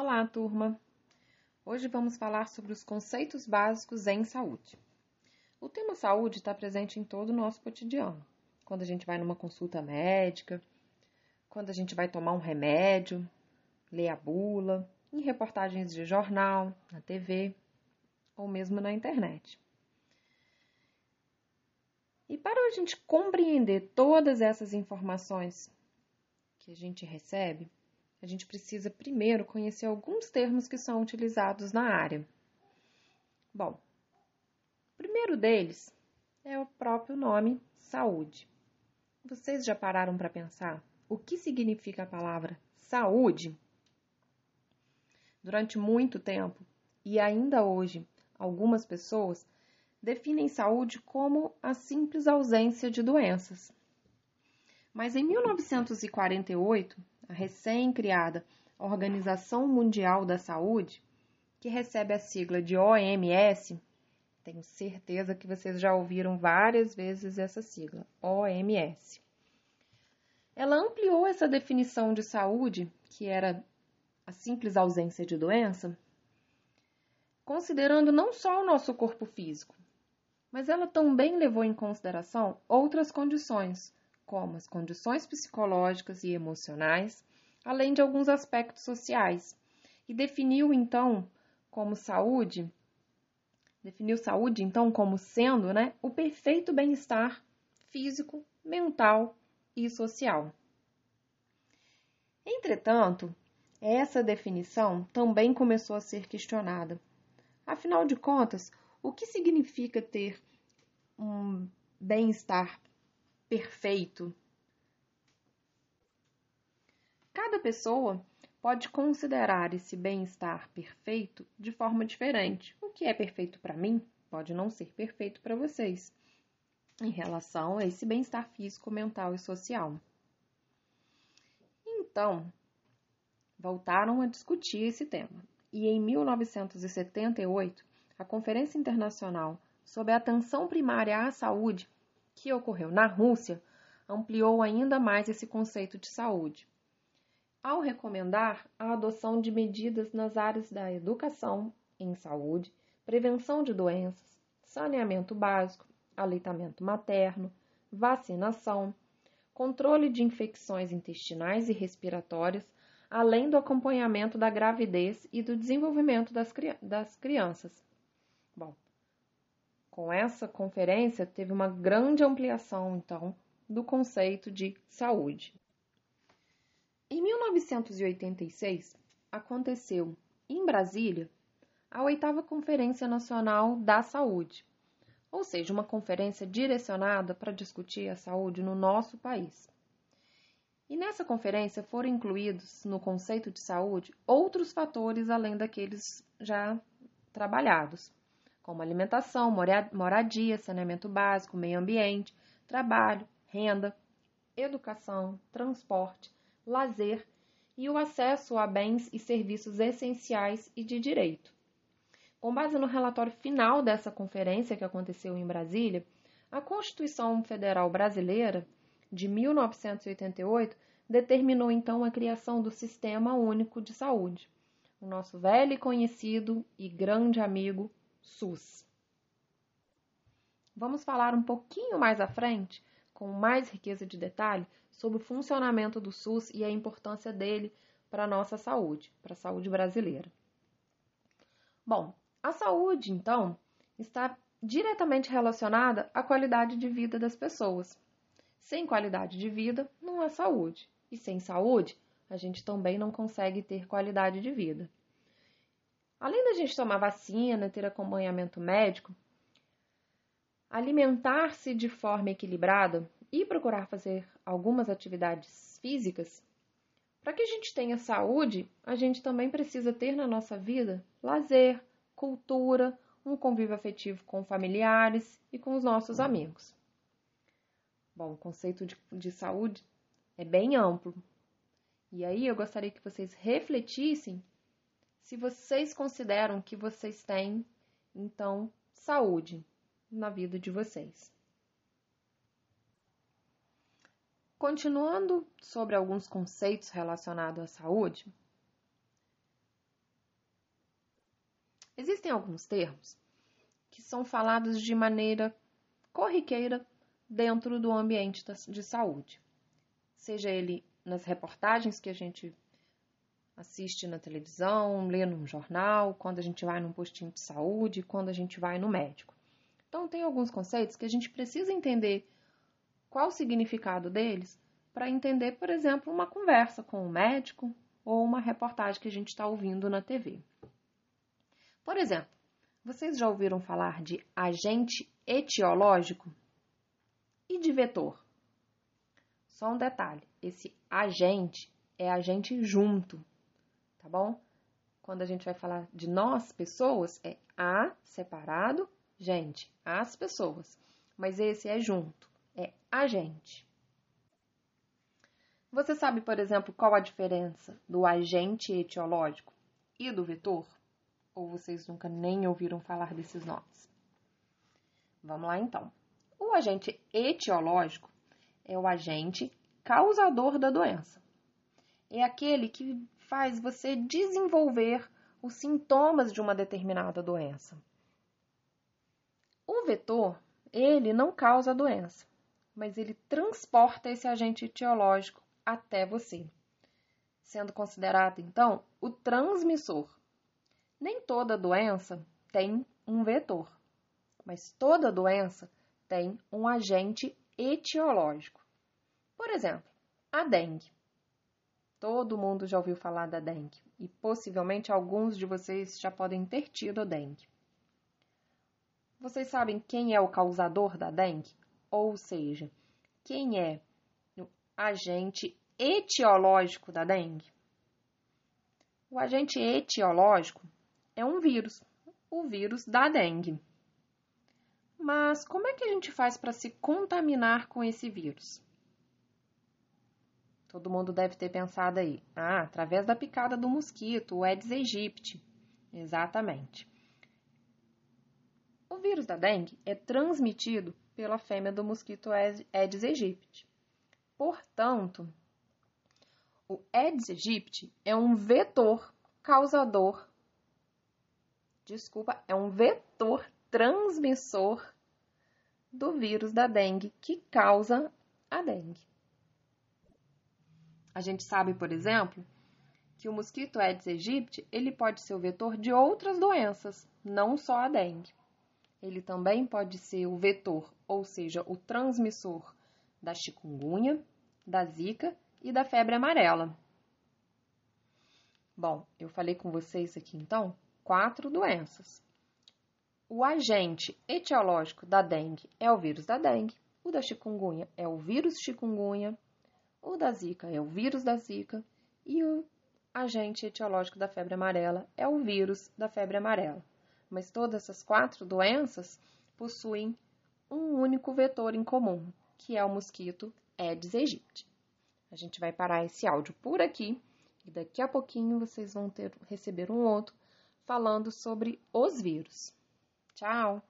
Olá, turma! Hoje vamos falar sobre os conceitos básicos em saúde. O tema saúde está presente em todo o nosso cotidiano. Quando a gente vai numa consulta médica, quando a gente vai tomar um remédio, ler a bula, em reportagens de jornal, na TV ou mesmo na internet. E para a gente compreender todas essas informações que a gente recebe, a gente precisa primeiro conhecer alguns termos que são utilizados na área. Bom, o primeiro deles é o próprio nome saúde. Vocês já pararam para pensar o que significa a palavra saúde? Durante muito tempo, e ainda hoje, algumas pessoas definem saúde como a simples ausência de doenças. Mas em 1948, a recém-criada Organização Mundial da Saúde, que recebe a sigla de OMS, tenho certeza que vocês já ouviram várias vezes essa sigla, OMS. Ela ampliou essa definição de saúde, que era a simples ausência de doença, considerando não só o nosso corpo físico, mas ela também levou em consideração outras condições, como as condições psicológicas e emocionais, além de alguns aspectos sociais, e definiu então como saúde, definiu saúde então como sendo, né, o perfeito bem-estar físico, mental e social. Entretanto, essa definição também começou a ser questionada. Afinal de contas, o que significa ter um bem-estar perfeito? Cada pessoa pode considerar esse bem-estar perfeito de forma diferente. O que é perfeito para mim pode não ser perfeito para vocês, em relação a esse bem-estar físico, mental e social. Então, voltaram a discutir esse tema. E em 1978, a Conferência Internacional sobre a Atenção Primária à Saúde, que ocorreu na Rússia, ampliou ainda mais esse conceito de saúde, ao recomendar a adoção de medidas nas áreas da educação em saúde, prevenção de doenças, saneamento básico, aleitamento materno, vacinação, controle de infecções intestinais e respiratórias, além do acompanhamento da gravidez e do desenvolvimento das, das crianças. Com essa conferência teve uma grande ampliação, então, do conceito de saúde. Em 1986, aconteceu em Brasília a oitava Conferência Nacional da Saúde, ou seja, uma conferência direcionada para discutir a saúde no nosso país. E nessa conferência foram incluídos no conceito de saúde outros fatores além daqueles já trabalhados, como alimentação, moradia, saneamento básico, meio ambiente, trabalho, renda, educação, transporte, lazer e o acesso a bens e serviços essenciais e de direito. Com base no relatório final dessa conferência que aconteceu em Brasília, a Constituição Federal Brasileira de 1988 determinou então a criação do Sistema Único de Saúde, o nosso velho e conhecido e grande amigo SUS. Vamos falar um pouquinho mais à frente, com mais riqueza de detalhe, sobre o funcionamento do SUS e a importância dele para a nossa saúde, para a saúde brasileira. Bom, a saúde, então, está diretamente relacionada à qualidade de vida das pessoas. Sem qualidade de vida, não há saúde. E sem saúde, a gente também não consegue ter qualidade de vida. Além da gente tomar vacina, ter acompanhamento médico, alimentar-se de forma equilibrada e procurar fazer algumas atividades físicas, para que a gente tenha saúde, a gente também precisa ter na nossa vida lazer, cultura, um convívio afetivo com familiares e com os nossos amigos. Bom, o conceito de, de saúde é bem amplo. E aí eu gostaria que vocês refletissem se vocês consideram que vocês têm, então, saúde na vida de vocês. Continuando sobre alguns conceitos relacionados à saúde, Existem alguns termos que são falados de maneira corriqueira dentro do ambiente de saúde, seja ele nas reportagens que a gente assiste na televisão, lê num jornal, quando a gente vai num postinho de saúde, quando a gente vai no médico. Então, tem alguns conceitos que a gente precisa entender qual o significado deles para entender, por exemplo, uma conversa com um médico ou uma reportagem que a gente está ouvindo na TV. Por exemplo, vocês já ouviram falar de agente etiológico e de vetor? Só um detalhe: esse agente é agente junto, tá bom? Quando a gente vai falar de nós, pessoas, é a separado gente, as pessoas. Mas esse é junto, é a gente. Você sabe, por exemplo, qual a diferença do agente etiológico e do vetor? Ou vocês nunca nem ouviram falar desses nomes? Vamos lá então. O agente etiológico é o agente causador da doença. É aquele que faz você desenvolver os sintomas de uma determinada doença. O vetor, ele não causa a doença, mas ele transporta esse agente etiológico até você, sendo considerado então o transmissor. Nem toda doença tem um vetor, mas toda doença tem um agente etiológico. Por exemplo, a dengue. Todo mundo já ouviu falar da dengue e possivelmente alguns de vocês já podem ter tido dengue. Vocês sabem quem é o causador da dengue? Ou seja, quem é o agente etiológico da dengue? O agente etiológico é um vírus, o vírus da dengue. Mas como é que a gente faz para se contaminar com esse vírus? Todo mundo deve ter pensado aí. Ah, através da picada do mosquito, o Aedes aegypti. Exatamente. O vírus da dengue é transmitido pela fêmea do mosquito Aedes aegypti. Portanto, o Aedes aegypti é um vetor causador. Desculpa, é um vetor transmissor do vírus da dengue que causa a dengue. A gente sabe, por exemplo, que o mosquito Aedes aegypti ele pode ser o vetor de outras doenças, não só a dengue. Ele também pode ser o vetor, ou seja, o transmissor da chikungunya, da zika e da febre amarela. Bom, eu falei com vocês aqui então quatro doenças. O agente etiológico da dengue é o vírus da dengue, o da chikungunya é o vírus chikungunya, o da zika é o vírus da zika e o agente etiológico da febre amarela é o vírus da febre amarela mas todas essas quatro doenças possuem um único vetor em comum, que é o mosquito Aedes aegypti. A gente vai parar esse áudio por aqui e daqui a pouquinho vocês vão ter receber um outro falando sobre os vírus. Tchau!